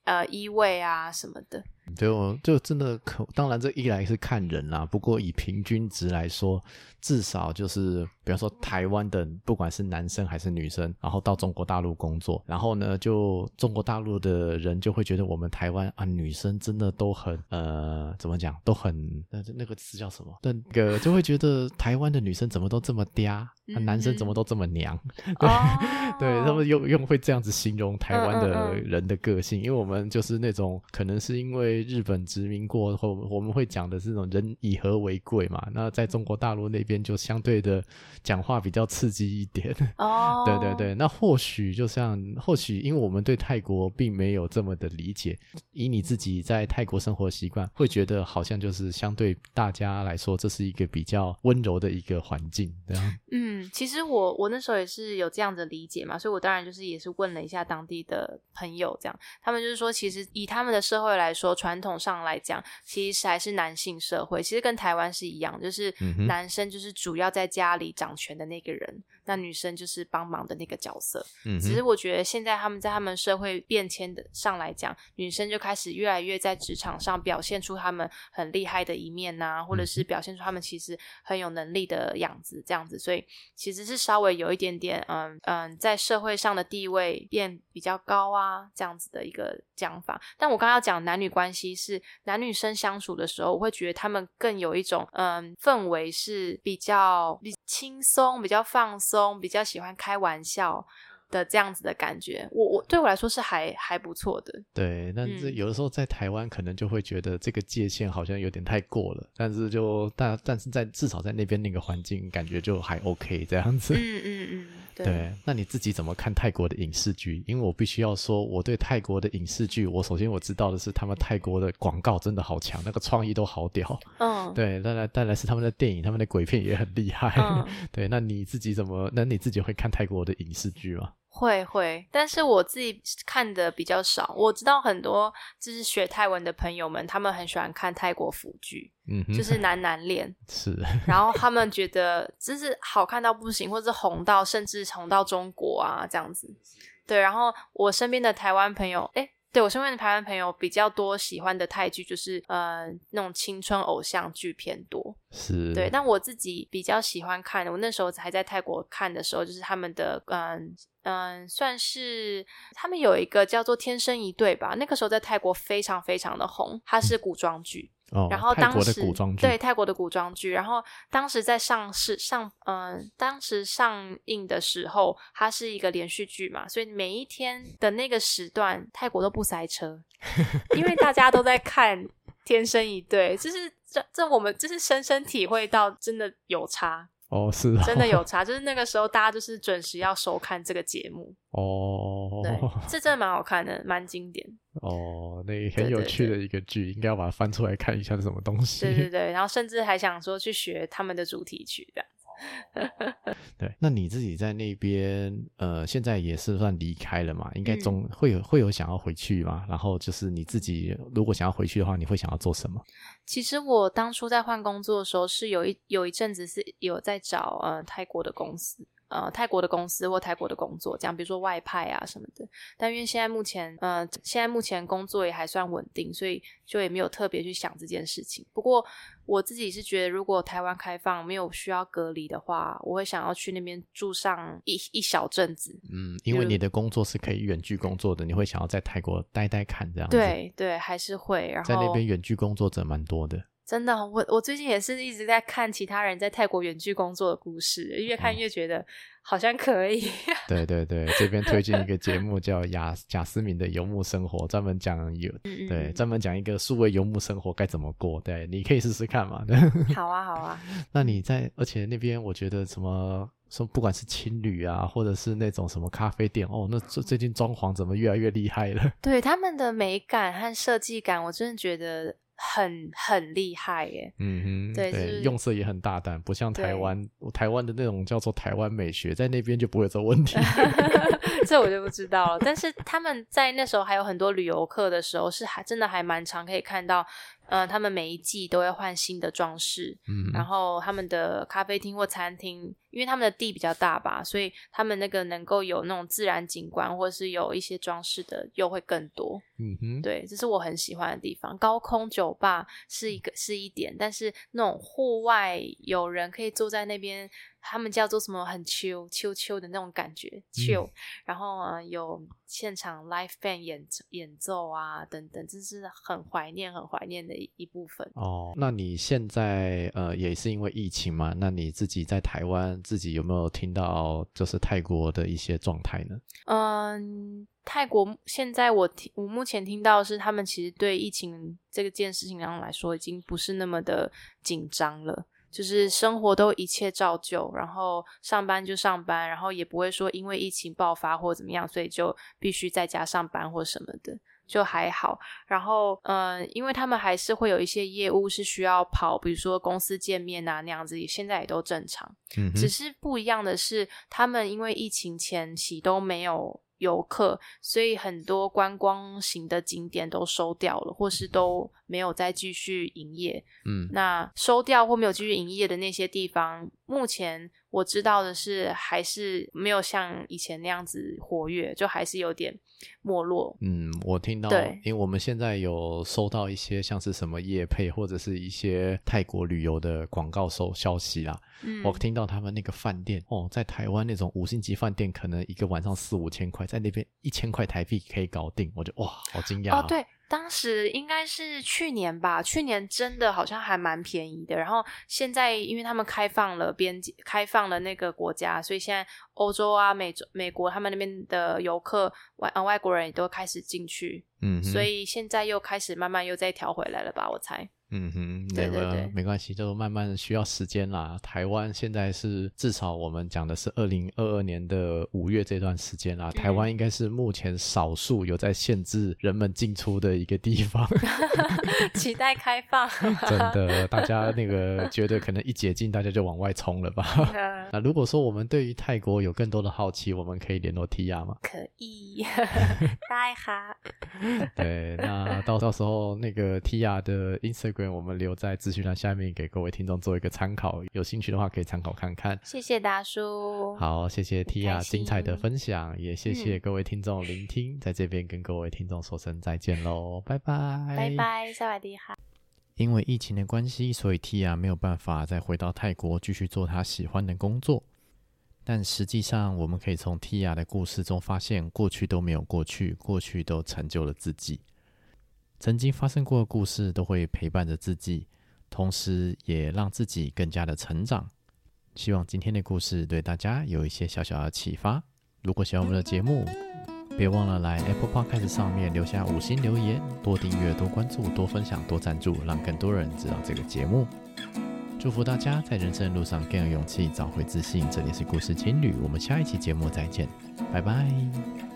呃依偎啊什么的。就就真的可，当然这一来是看人啦。不过以平均值来说，至少就是，比方说台湾的，不管是男生还是女生，然后到中国大陆工作，然后呢，就中国大陆的人就会觉得我们台湾啊，女生真的都很呃，怎么讲，都很那那个词叫什么？那个就会觉得台湾的女生怎么都这么嗲，啊，男生怎么都这么娘？嗯、对，哦、对他们用用会这样子形容台湾的人的个性，嗯嗯嗯，因为我们就是那种可能是因为。日本殖民过后，我们会讲的是这种人以和为贵嘛。那在中国大陆那边就相对的讲话比较刺激一点。(laughs) 哦，对对对。那或许就像或许，因为我们对泰国并没有这么的理解，以你自己在泰国生活习惯，会觉得好像就是相对大家来说，这是一个比较温柔的一个环境，对啊。嗯。嗯，其实我我那时候也是有这样的理解嘛，所以我当然就是也是问了一下当地的朋友，这样他们就是说，其实以他们的社会来说，传统上来讲，其实还是男性社会，其实跟台湾是一样，就是男生就是主要在家里掌权的那个人，那女生就是帮忙的那个角色。嗯，只是我觉得现在他们在他们社会变迁的上来讲，女生就开始越来越在职场上表现出他们很厉害的一面呐、啊，或者是表现出他们其实很有能力的样子，这样子，所以。其实是稍微有一点点，嗯嗯，在社会上的地位变比较高啊，这样子的一个讲法。但我刚刚要讲男女关系是男女生相处的时候，我会觉得他们更有一种，嗯，氛围是比较轻松、比较放松、比较喜欢开玩笑。的这样子的感觉，我我对我来说是还还不错的。对，但是有的时候在台湾可能就会觉得这个界限好像有点太过了，但是就但但是在至少在那边那个环境，感觉就还 OK 这样子。嗯嗯嗯，对。对，那你自己怎么看泰国的影视剧？因为我必须要说，我对泰国的影视剧，我首先我知道的是他们泰国的广告真的好强，那个创意都好屌。嗯，对，那来再来是他们的电影，他们的鬼片也很厉害。嗯，(laughs) 对，那你自己怎么？那你自己会看泰国的影视剧吗？会会，但是我自己看的比较少。我知道很多就是学泰文的朋友们，他们很喜欢看泰国腐剧，嗯，就是 (laughs) 男男恋，是。然后他们觉得就是好看到不行，或者是红到甚至红到中国啊这样子。对，然后我身边的台湾朋友，诶对，我身边的台湾朋友比较多喜欢的泰剧就是呃那种青春偶像剧偏多，是。对，但我自己比较喜欢看的，我那时候还在泰国看的时候，就是他们的嗯嗯、呃，算是他们有一个叫做《天生一对》吧，那个时候在泰国非常非常的红，它是古装剧。嗯哦，然后当时泰国的古装剧，对泰国的古装剧，然后当时在上市上，嗯、呃，当时上映的时候，它是一个连续剧嘛，所以每一天的那个时段，泰国都不塞车，(laughs) 因为大家都在看《天生一对》，就是这这我们就是深深体会到，真的有差。哦，是啊，真的有 (laughs) 差，就是那个时候大家就是准时要收看这个节目哦，(laughs) 对，这真的蛮好看的，蛮经典哦，那很有趣的一个剧，应该要把它翻出来看一下是什么东西。对对 (laughs) 对，然后甚至还想说去学他们的主题曲这样。(laughs) 对，那你自己在那边，呃，现在也是算离开了嘛？应该总会有会有想要回去嘛？然后就是你自己如果想要回去的话，你会想要做什么？其实我当初在换工作的时候，是有一有一阵子是有在找呃泰国的公司。呃，泰国的公司或泰国的工作，这样比如说外派啊什么的。但因为现在目前，呃，现在目前工作也还算稳定，所以就也没有特别去想这件事情。不过我自己是觉得，如果台湾开放没有需要隔离的话，我会想要去那边住上一一小阵子。嗯，因为你的工作是可以远距工作的，你会想要在泰国待待看这样子。对对，还是会。然后在那边远距工作者蛮多的。真的，我我最近也是一直在看其他人在泰国远距工作的故事，越看越觉得好像可以。嗯、(laughs) 对对对，这边推荐一个节目叫雅贾斯敏的游牧生活，专门讲有对专门讲一个数位游牧生活该怎么过。对，你可以试试看嘛。(laughs) 好啊，好啊。那你在，而且那边我觉得什么说，不管是青旅啊，或者是那种什么咖啡店哦，那最最近装潢怎么越来越厉害了？对他们的美感和设计感，我真的觉得。很很厉害耶，嗯哼，对，对是用色也很大胆，不像台湾，台湾的那种叫做台湾美学，在那边就不会有这问题。(laughs) 这我就不知道了。但是他们在那时候还有很多旅游客的时候，是还真的还蛮常可以看到。嗯、呃，他们每一季都会换新的装饰，嗯，然后他们的咖啡厅或餐厅，因为他们的地比较大吧，所以他们那个能够有那种自然景观，或者是有一些装饰的，又会更多。嗯哼，对，这是我很喜欢的地方。高空酒吧是一个是一点，但是那种户外有人可以坐在那边。他们叫做什么？很 chill chill chill 的那种感觉，chill、嗯。然后啊，有现场 live band 演演奏啊，等等，这是很怀念、很怀念的一一部分。哦，那你现在呃，也是因为疫情嘛？那你自己在台湾，自己有没有听到就是泰国的一些状态呢？嗯，泰国现在我听，我目前听到的是，他们其实对疫情这个件事情上来说，已经不是那么的紧张了。就是生活都一切照旧，然后上班就上班，然后也不会说因为疫情爆发或怎么样，所以就必须在家上班或什么的。就还好。然后，嗯、呃，因为他们还是会有一些业务是需要跑，比如说公司见面啊那样子，现在也都正常。嗯，只是不一样的是，他们因为疫情前期都没有。游客，所以很多观光型的景点都收掉了，或是都没有再继续营业。嗯，那收掉或没有继续营业的那些地方，目前我知道的是，还是没有像以前那样子活跃，就还是有点没落。嗯，我听到，对，因为我们现在有收到一些像是什么业配或者是一些泰国旅游的广告收消息啦。嗯，我听到他们那个饭店哦，在台湾那种五星级饭店，可能一个晚上四五千块，在那边一千块台币可以搞定，我就哇，好惊讶哦，对。当时应该是去年吧，去年真的好像还蛮便宜的。然后现在因为他们开放了边界，开放了那个国家，所以现在欧洲啊、美洲、美国他们那边的游客外呃外国人也都开始进去，嗯，所以现在又开始慢慢又再调回来了吧，我猜。嗯哼，对对对，没关系，就慢慢需要时间啦。台湾现在是至少我们讲的是二零二二年的五月这段时间啦。台湾应该是目前少数有在限制人们进出的一个地方。(laughs) 期待开放，(laughs) 真的，大家那个觉得可能一解禁，大家就往外冲了吧？(laughs) 那如果说我们对于泰国有更多的好奇，我们可以联络 Tia 吗？可以，大家好。对，那到到时候那个 Tia 的 Instagram。我们留在资讯栏下面，给各位听众做一个参考。有兴趣的话，可以参考看看。谢谢大叔。好，谢谢 Tia 精彩的分享，也谢谢各位听众聆听。嗯、在这边跟各位听众说声再见喽，拜拜，拜拜，萨瓦迪哈。因为疫情的关系，所以 Tia 没有办法再回到泰国继续做他喜欢的工作。但实际上，我们可以从 Tia 的故事中发现，过去都没有过去，过去都成就了自己。曾经发生过的故事都会陪伴着自己，同时也让自己更加的成长。希望今天的故事对大家有一些小小的启发。如果喜欢我们的节目，别忘了来 Apple Podcast 上面留下五星留言，多订阅、多关注、多分享、多赞助，让更多人知道这个节目。祝福大家在人生的路上更有勇气，找回自信。这里是故事青旅，我们下一期节目再见，拜拜。